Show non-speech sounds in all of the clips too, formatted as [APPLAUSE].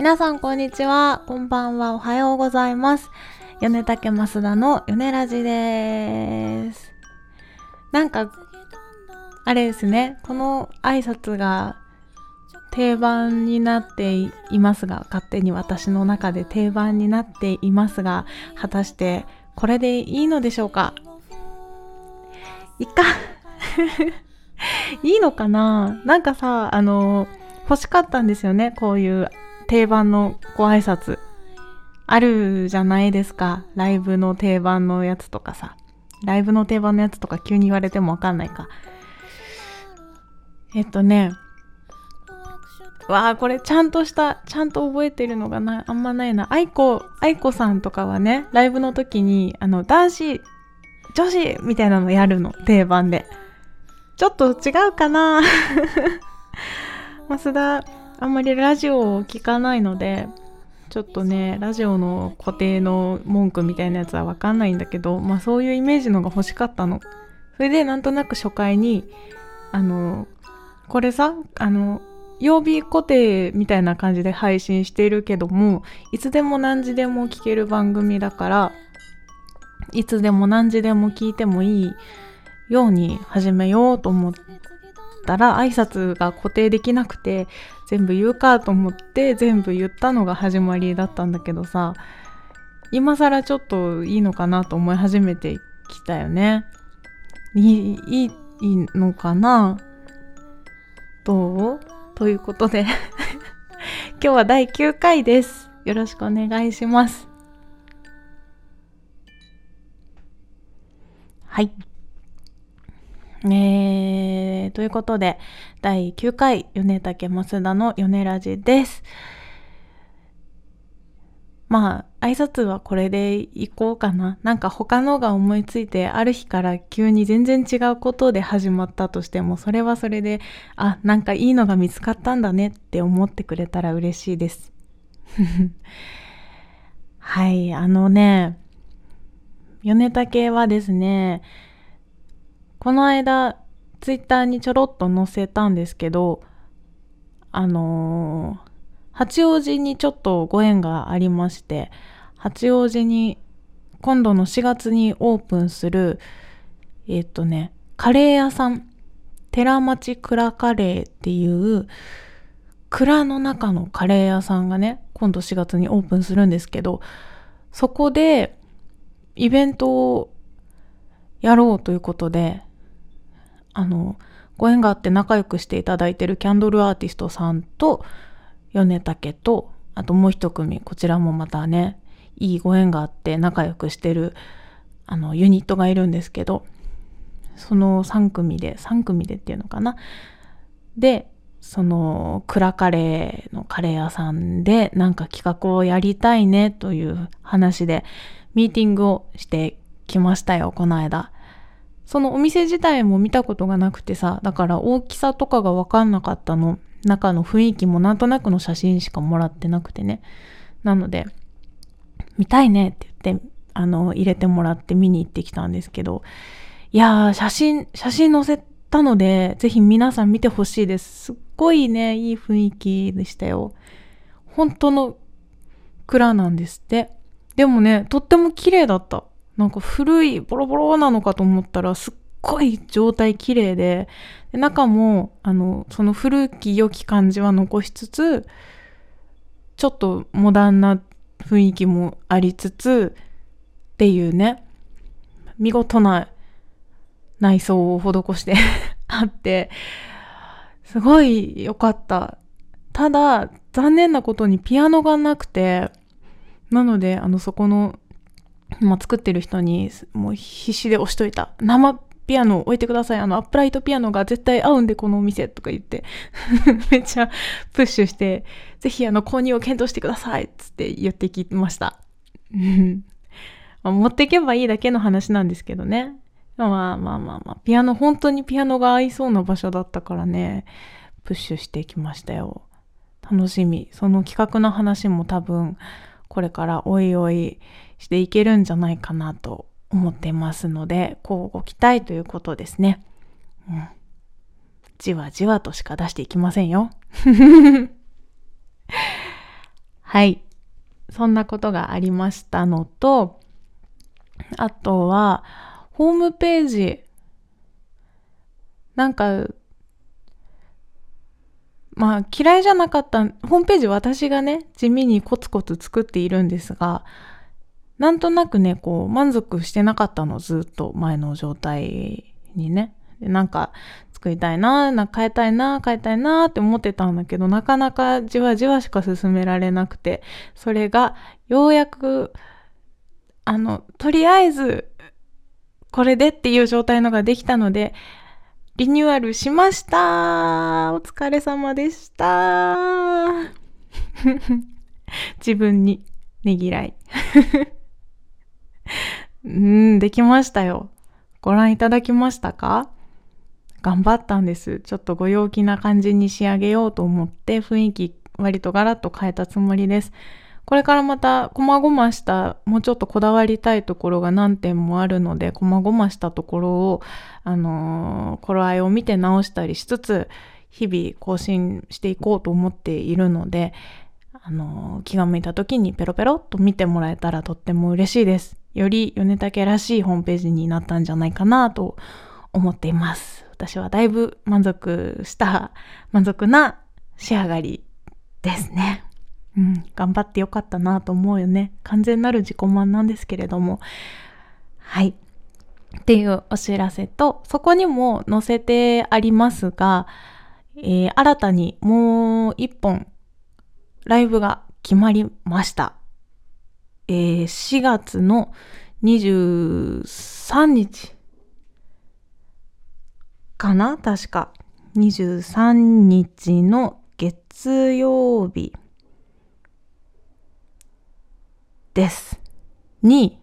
皆さんこんにちは。こんばんは。おはようございます。米竹増田の米ラジです。なんか、あれですね。この挨拶が定番になっていますが、勝手に私の中で定番になっていますが、果たしてこれでいいのでしょうか？いっか。[LAUGHS] いいのかな？なんかさ、あの、欲しかったんですよね。こういう定番のご挨拶。あるじゃないですか。ライブの定番のやつとかさ。ライブの定番のやつとか急に言われてもわかんないか。えっとね。わあ、これちゃんとした、ちゃんと覚えてるのがな、あんまないな。愛子、愛子さんとかはね、ライブの時に、あの、男子、女子みたいなのやるの、定番で。ちょっと違うかな増田、[LAUGHS] あんまりラジオを聞かないので、ちょっとね、ラジオの固定の文句みたいなやつはわかんないんだけど、まあそういうイメージのが欲しかったの。それでなんとなく初回に、あの、これさ、あの、曜日固定みたいな感じで配信しているけども、いつでも何時でも聞ける番組だから、いつでも何時でも聞いてもいいように始めようと思ったら挨拶が固定できなくて全部言うかと思って全部言ったのが始まりだったんだけどさ今更ちょっといいのかなと思い始めてきたよね。いいいのかな？どう？ということで。[LAUGHS] 今日は第9回です。よろしくお願いします。はい。えー、ということで、第9回、米竹増田の米ラジです。まあ、挨拶はこれでいこうかな。なんか他のが思いついて、ある日から急に全然違うことで始まったとしても、それはそれで、あ、なんかいいのが見つかったんだねって思ってくれたら嬉しいです。[LAUGHS] はい、あのね、米竹はですね、この間、ツイッターにちょろっと載せたんですけど、あのー、八王子にちょっとご縁がありまして、八王子に今度の4月にオープンする、えっとね、カレー屋さん、寺町蔵カレーっていう、蔵の中のカレー屋さんがね、今度4月にオープンするんですけど、そこでイベントをやろうということで、あの、ご縁があって仲良くしていただいてるキャンドルアーティストさんと、米竹と、あともう一組、こちらもまたね、いいご縁があって仲良くしてる、あの、ユニットがいるんですけど、その3組で、3組でっていうのかな？で、その、クラカレーのカレー屋さんで、なんか企画をやりたいねという話で、ミーティングをしてきましたよ、この間。そのお店自体も見たことがなくてさ、だから大きさとかがわかんなかったの。中の雰囲気もなんとなくの写真しかもらってなくてね。なので、見たいねって言って、あの、入れてもらって見に行ってきたんですけど、いやー、写真、写真載せたので、ぜひ皆さん見てほしいです。すっごいね、いい雰囲気でしたよ。本当の蔵なんですって。でもね、とっても綺麗だった。なんか古いボロボロなのかと思ったらすっごい状態綺麗でで中もあのその古き良き感じは残しつつちょっとモダンな雰囲気もありつつっていうね見事な内装を施して [LAUGHS] あってすごい良かった。ただ残念なことにピアノがなくてなのであのそこのまあ、作ってる人にもう必死で押しといた。生ピアノ置いてください。あの、アップライトピアノが絶対合うんで、このお店とか言って、[LAUGHS] めっちゃプッシュして、ぜひあの、購入を検討してくださいっつって言ってきました。[LAUGHS] 持っていけばいいだけの話なんですけどね。まあまあまあまあ、ピアノ、本当にピアノが合いそうな場所だったからね、プッシュしてきましたよ。楽しみ。その企画の話も多分、これからおいおいしていけるんじゃないかなと思ってますので、こうご期待ということですね。うん。じわじわとしか出していきませんよ。[LAUGHS] はい。そんなことがありましたのと、あとは、ホームページ、なんか、まあ嫌いじゃなかった、ホームページ私がね、地味にコツコツ作っているんですが、なんとなくね、こう、満足してなかったの、ずっと前の状態にね。でなんか、作りたいな、なんか変えたいな、変えたいなって思ってたんだけど、なかなかじわじわしか進められなくて、それが、ようやく、あの、とりあえず、これでっていう状態のができたので、リニューアルしました。お疲れ様でした。[LAUGHS] 自分にねぎらい。[LAUGHS] うん、できましたよ。ご覧いただきましたか？頑張ったんです。ちょっとご陽気な感じに仕上げようと思って雰囲気割とガラッと変えたつもりです。これからまた細々したもうちょっとこだわりたいところが何点もあるので細々したところをあのー、頃合いを見て直したりしつつ日々更新していこうと思っているのであのー、気が向いた時にペロペロっと見てもらえたらとっても嬉しいです。より米竹らしいホームページになったんじゃないかなと思っています。私はだいぶ満足した、満足な仕上がりですね。[LAUGHS] うん、頑張ってよかったなと思うよね。完全なる自己満なんですけれども。[LAUGHS] はい。っていうお知らせと、そこにも載せてありますが、えー、新たにもう一本ライブが決まりました。えー、4月の23日かな？確か。23日の月曜日です。に、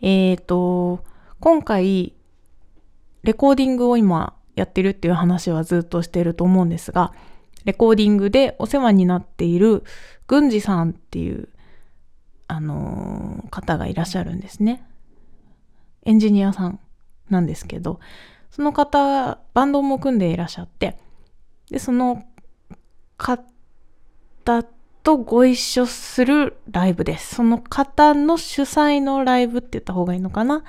えっ、ー、と、今回、レコーディングを今やってるっていう話はずっとしてると思うんですが、レコーディングでお世話になっている郡司さんっていう、あのー、方がいらっしゃるんですね。エンジニアさんなんですけど、その方、バンドも組んでいらっしゃって、で、その方とご一緒するライブです。その方の主催のライブって言った方がいいのかな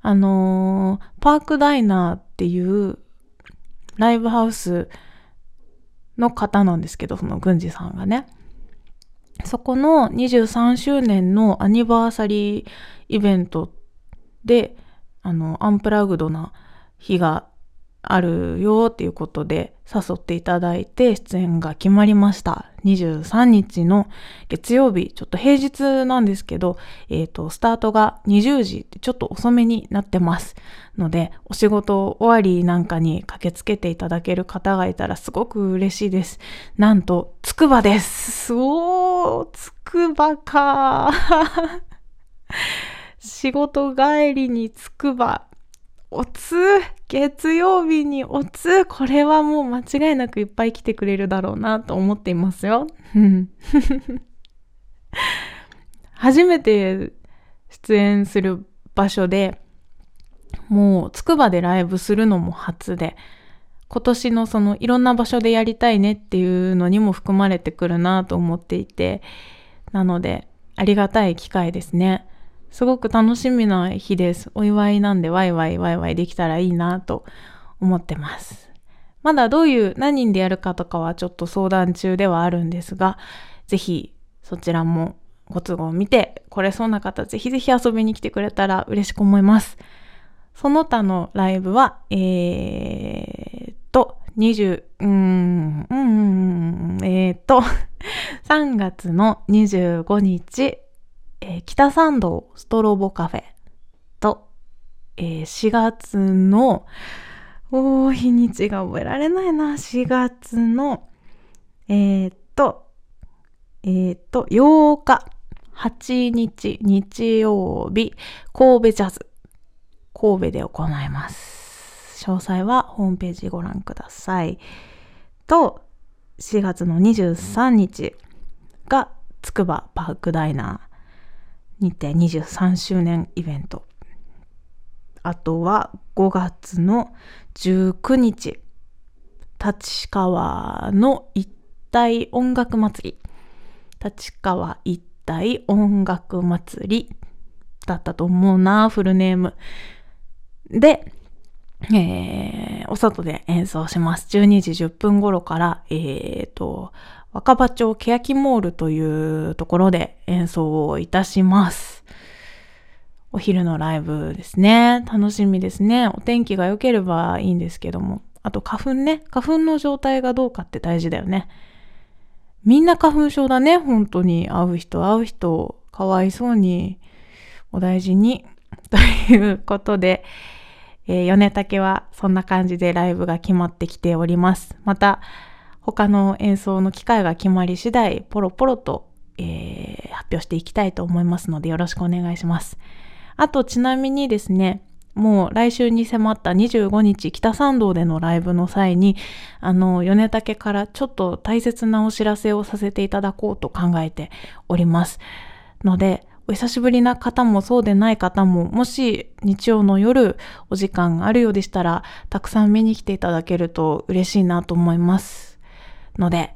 あのー、パークダイナーっていうライブハウスの方なんですけど、その郡司さんがね。そこの23周年のアニバーサリーイベントで、あの、アンプラグドな日があるよっていうことで誘っていただいて出演が決まりました。23日の月曜日、ちょっと平日なんですけど、えっ、ー、と、スタートが20時ってちょっと遅めになってます。ので、お仕事終わりなんかに駆けつけていただける方がいたらすごく嬉しいです。なんと、つくばです。おー、つくばか仕事帰りにつくば。おつ月曜日におつこれはもう間違いなくいっぱい来てくれるだろうなと思っていますよ。[LAUGHS] 初めて出演する場所で、もうつくばでライブするのも初で、今年のそのいろんな場所でやりたいねっていうのにも含まれてくるなと思っていて、なのでありがたい機会ですね。すごく楽しみな日です。お祝いなんでワイワイワイワイできたらいいなと思ってます。まだどういう何人でやるかとかはちょっと相談中ではあるんですが、ぜひそちらもご都合を見て来れそうな方ぜひぜひ遊びに来てくれたら嬉しく思います。その他のライブは、えー、っと、20、うーん、うん、えー、っと、[LAUGHS] 3月の25日、えー、北参道ストロボカフェと、えー、4月の、おー、日にちが覚えられないな。4月の、えー、っと、えー、っと、8日、8日、日曜日、神戸ジャズ、神戸で行います。詳細はホームページご覧ください。と、4月の23日が、つくばパークダイナー。にて23周年イベント。あとは5月の19日、立川の一体音楽祭り立川一体音楽祭りだったと思うな、フルネーム。で、えー、お外で演奏します。12時10分頃から、えーと、若葉町欅モールというところで演奏をいたします。お昼のライブですね。楽しみですね。お天気が良ければいいんですけども。あと花粉ね。花粉の状態がどうかって大事だよね。みんな花粉症だね。本当に。会う人会う人、かわいそうに。お大事に。[LAUGHS] ということで、えー、米竹はそんな感じでライブが決まってきております。また、他の演奏の機会が決まり次第、ポロポロと、えー、発表していきたいと思いますので、よろしくお願いします。あと、ちなみにですね、もう来週に迫った25日北参道でのライブの際に、あの、米竹からちょっと大切なお知らせをさせていただこうと考えております。ので、お久しぶりな方もそうでない方も、もし日曜の夜お時間があるようでしたら、たくさん見に来ていただけると嬉しいなと思います。ので、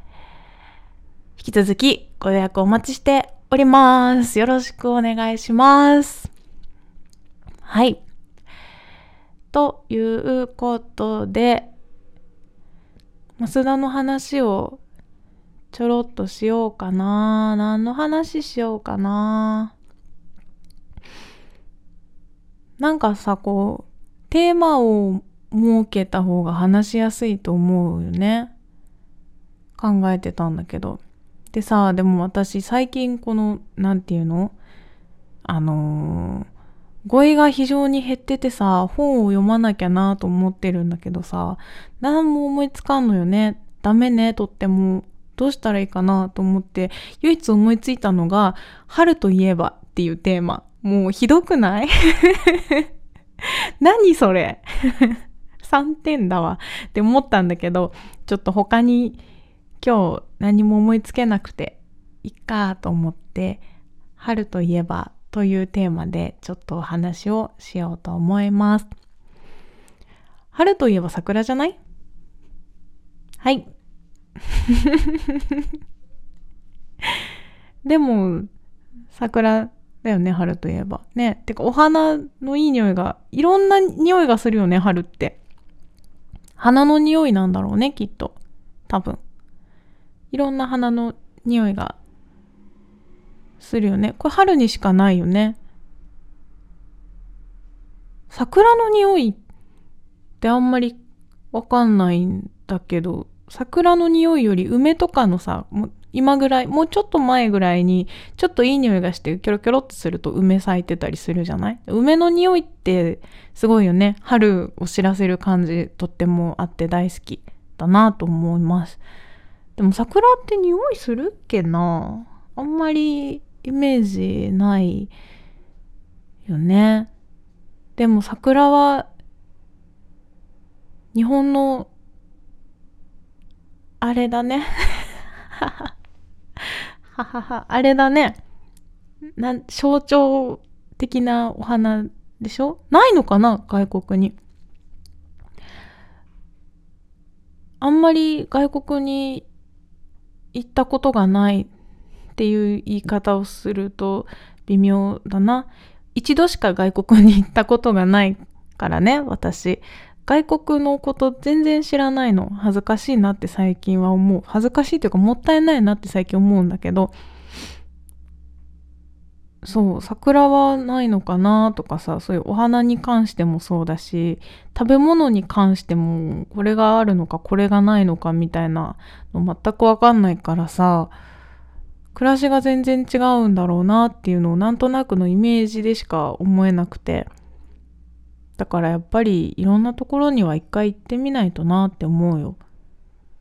引き続きご予約お待ちしております。よろしくお願いします。はい。ということで、増田の話をちょろっとしようかな。何の話しようかな。なんかさ、こう、テーマを設けた方が話しやすいと思うよね。考えてたんだけど。でさ、でも私最近この、なんていうの？あのー、語彙が非常に減っててさ、本を読まなきゃなと思ってるんだけどさ、何も思いつかんのよね。ダメね、とっても。どうしたらいいかなと思って、唯一思いついたのが、春といえばっていうテーマ。もうひどくない？[LAUGHS] 何それ？[LAUGHS] 3点だわって思ったんだけど、ちょっと他に今日何も思いつけなくていっかと思って春といえばというテーマでちょっとお話をしようと思います。春といえば桜じゃない？はい。[LAUGHS] でも、桜だよね、春といえば。ね。てか、お花のいい匂いが、いろんな匂いがするよね、春って。花の匂いなんだろうね、きっと。多分。いろんな花の匂いがするよね。これ春にしかないよね。桜の匂いってあんまりわかんないんだけど、桜の匂いより梅とかのさ、も今ぐらい、もうちょっと前ぐらいに、ちょっといい匂いがして、キョロキョロってすると梅咲いてたりするじゃない？梅の匂いってすごいよね。春を知らせる感じ、とってもあって大好きだなと思います。でも桜って匂いするっけな？あんまりイメージないよね。でも桜は日本のあれだね。ははは、あれだね。な、象徴的なお花でしょ？ないのかな？外国に。あんまり外国に行ったことがないっていう言い方をすると微妙だな。一度しか外国に行ったことがないからね、私。外国のこと全然知らないの。恥ずかしいなって最近は思う。恥ずかしいというかもったいないなって最近思うんだけど、そう、桜はないのかなとかさ、そういうお花に関してもそうだし、食べ物に関しても、これがあるのか、これがないのかみたいなの全くわかんないからさ、暮らしが全然違うんだろうなっていうのをなんとなくのイメージでしか思えなくて。だからやっぱりいろんなところには一回行ってみないとなって思うよ。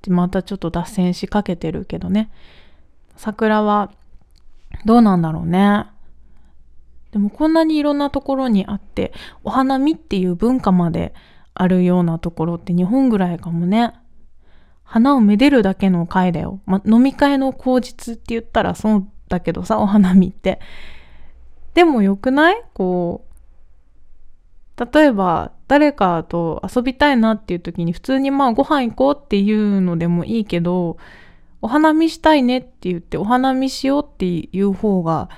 で、またちょっと脱線しかけてるけどね。桜はどうなんだろうね。でもこんなにいろんなところにあって、お花見っていう文化まであるようなところって日本ぐらいかもね。花をめでるだけの会だよ。ま、飲み会の口実って言ったらそうだけどさ、お花見って。でもよくない？こう、例えば誰かと遊びたいなっていう時に普通にまあご飯行こうっていうのでもいいけど、お花見したいねって言ってお花見しようっていう方が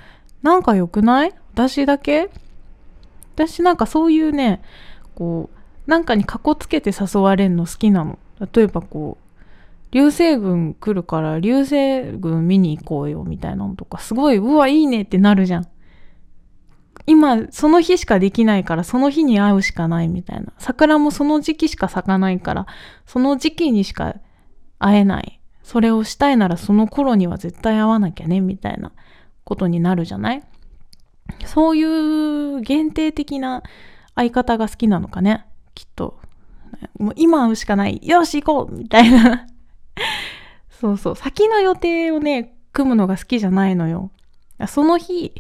なんか良くない？私だけ？私なんかそういうねこうなんかにかこつけて誘われるの好きなの。例えばこう流星群来るから流星群見に行こうよみたいなのとかすごいうわいいねってなるじゃん。今その日しかできないからその日に会うしかないみたいな。桜もその時期しか咲かないからその時期にしか会えない。それをしたいならその頃には絶対会わなきゃねみたいなことになるじゃない？そういう限定的な相方が好きなのかね。きっと。もう今会うしかない。よし行こうみたいな。[LAUGHS] そうそう。先の予定をね組むのが好きじゃないのよ。その日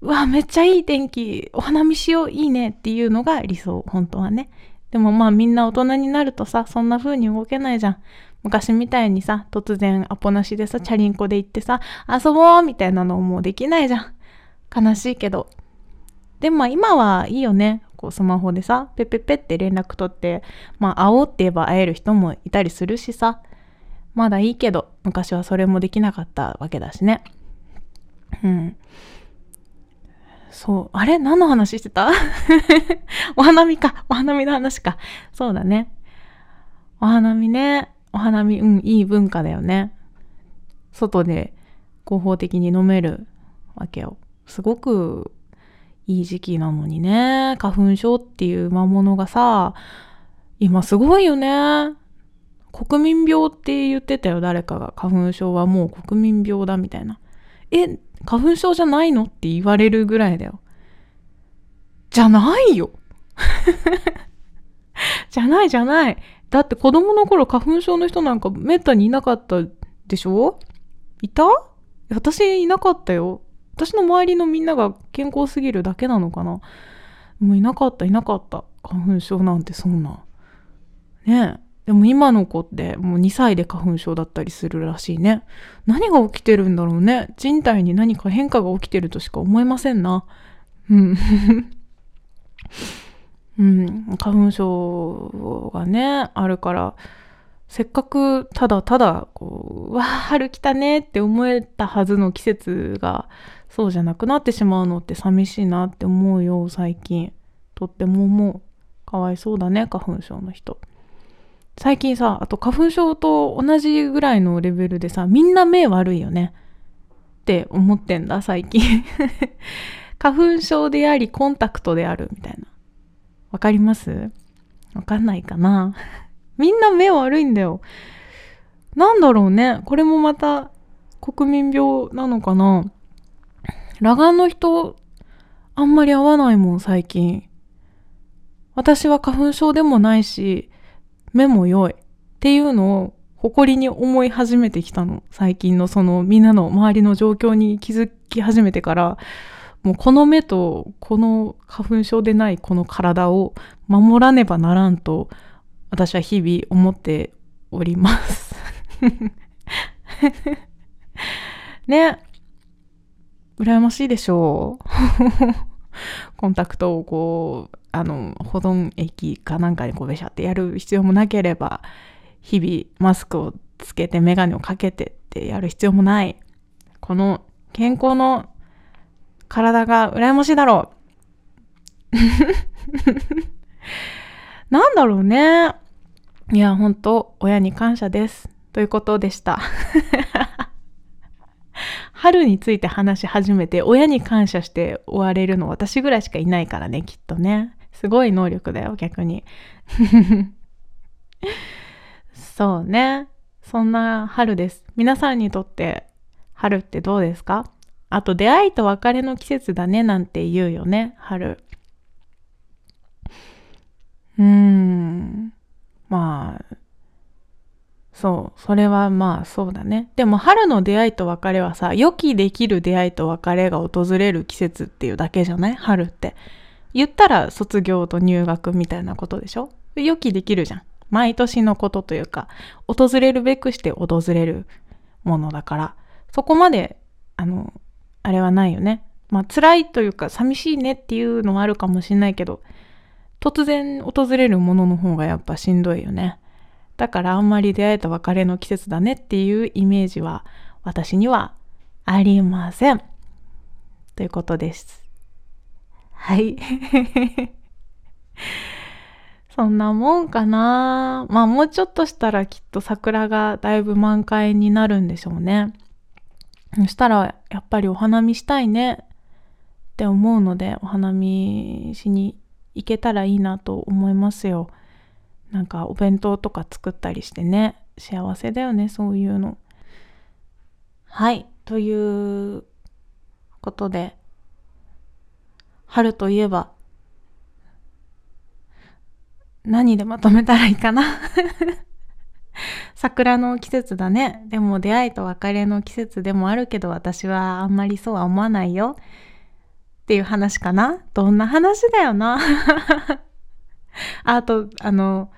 うわめっちゃいい天気。お花見しよういいねっていうのが理想。本当はね。でもまあみんな大人になるとさそんな風に動けないじゃん。昔みたいにさ突然アポなしでさチャリンコで行ってさ遊ぼうみたいなのもできないじゃん。悲しいけどでもまあ今はいいよねこうスマホでさペペペって連絡取ってまあ会おうって言えば会える人もいたりするしさまだいいけど昔はそれもできなかったわけだしねうんそう。あれ？何の話してた？[LAUGHS] お花見か。お花見の話か。そうだね。お花見ね。お花見、うん、いい文化だよね。外で合法的に飲めるわけよ。すごくいい時期なのにね。花粉症っていう魔物がさ、今すごいよね。国民病って言ってたよ、誰かが。花粉症はもう国民病だみたいな。え、花粉症じゃないのって言われるぐらいだよ。じゃないよ [LAUGHS] じゃないじゃない。だって子供の頃花粉症の人なんかめったにいなかったでしょ？いた？私いなかったよ。私の周りのみんなが健康すぎるだけなのかな？もういなかったいなかった。花粉症なんてそんな。ねえ。でも今の子ってもう2歳で花粉症だったりするらしいね。何が起きてるんだろうね。人体に何か変化が起きてるとしか思えませんな。うん。[LAUGHS] うん、花粉症がね、あるから、せっかくただただ、こう、わあ、春来たねって思えたはずの季節が、そうじゃなくなってしまうのって寂しいなって思うよ、最近。とっても思う。かわいそうだね、花粉症の人。最近さ、あと花粉症と同じぐらいのレベルでさ、みんな目悪いよね。って思ってんだ、最近。[LAUGHS] 花粉症であり、コンタクトである、みたいな。わかります？わかんないかな [LAUGHS] みんな目悪いんだよ。なんだろうね。これもまた国民病なのかな裸眼の人、あんまり合わないもん、最近。私は花粉症でもないし、目も良いっていうのを誇りに思い始めてきたの。最近のそのみんなの周りの状況に気づき始めてから、もうこの目とこの花粉症でないこの体を守らねばならんと私は日々思っております [LAUGHS] ね。羨ましいでしょう。コンタクトをこう、あの、保存液かなんかにこうべしゃってやる必要もなければ、日々マスクをつけてメガネをかけてってやる必要もない。この健康の体が羨ましいだろう。なんだろうね。いや、ほんと、親に感謝です。ということでした。春について話し始めて親に感謝して終われるの私ぐらいしかいないからね、きっとね。すごい能力だよ、逆に。[LAUGHS] そうね。そんな春です。皆さんにとって春ってどうですか？あと出会いと別れの季節だねなんて言うよね、春。うーん。まあ、そう。それはまあそうだね。でも春の出会いと別れはさ、予期できる出会いと別れが訪れる季節っていうだけじゃない？春って。言ったら卒業と入学みたいなことでしょ？予期できるじゃん。毎年のことというか、訪れるべくして訪れるものだから、そこまで、あの、あれはないよね。まあ辛いというか寂しいねっていうのはあるかもしれないけど、突然訪れるものの方がやっぱしんどいよね。だからあんまり出会えた別れの季節だねっていうイメージは私にはありません。ということです。はい。[LAUGHS] そんなもんかな。まあもうちょっとしたらきっと桜がだいぶ満開になるんでしょうね。そしたらやっぱりお花見したいねって思うのでお花見しに行けたらいいなと思いますよ。なんかお弁当とか作ったりしてね幸せだよねそういうの。はいということで春といえば何でまとめたらいいかな？[LAUGHS] 桜の季節だね。でも出会いと別れの季節でもあるけど私はあんまりそうは思わないよ。っていう話かな？どんな話だよな？[LAUGHS] あと、あの、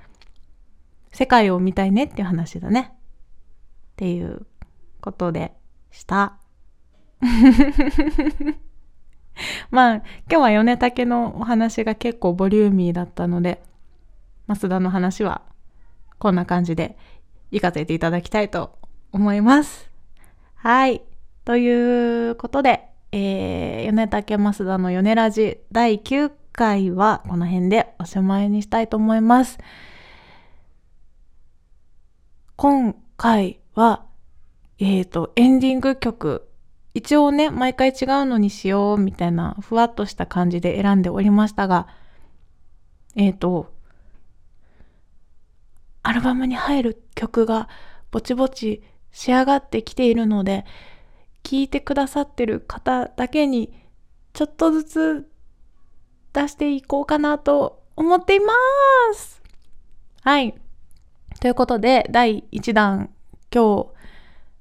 世界を見たいねっていう話だね。っていうことでした。[LAUGHS] まあ、今日は米竹のお話が結構ボリューミーだったので、増田の話はこんな感じで行かせていただきたいと思います。はい。ということで、えー、米竹増田の米ラジ第9回はこの辺でおしまいにしたいと思います。今回は、えっ、ー、と、エンディング曲、一応ね、毎回違うのにしようみたいなふわっとした感じで選んでおりましたが、えっ、ー、と、アルバムに入る曲がぼちぼち仕上がってきているので、聴いてくださってる方だけにちょっとずつ出していこうかなと思っています。はい。ということで、第1弾、今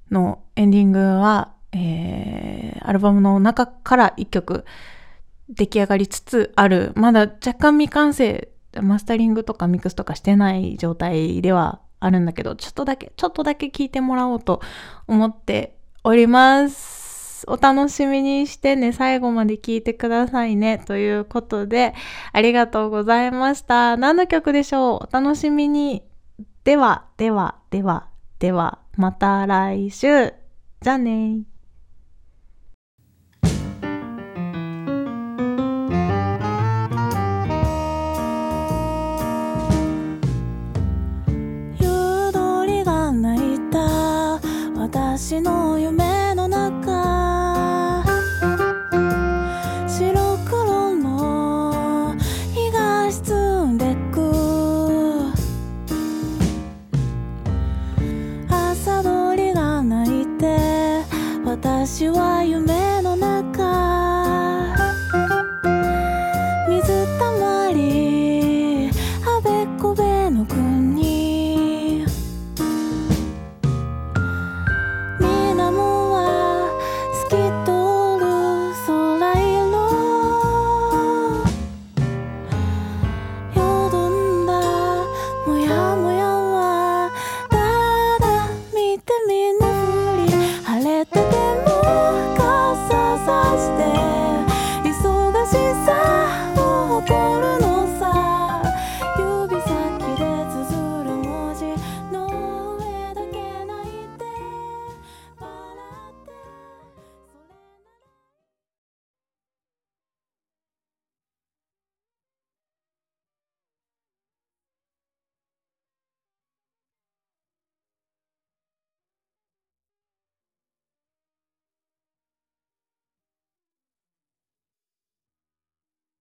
日のエンディングは、えー、アルバムの中から1曲出来上がりつつある、まだ若干未完成マスタリングとかミックスとかしてない状態ではあるんだけど、ちょっとだけ、ちょっとだけ聞いてもらおうと思っております。お楽しみにしてね、最後まで聞いてくださいね。ということで、ありがとうございました。何の曲でしょう？お楽しみに。では、では、では、では、また来週。じゃあね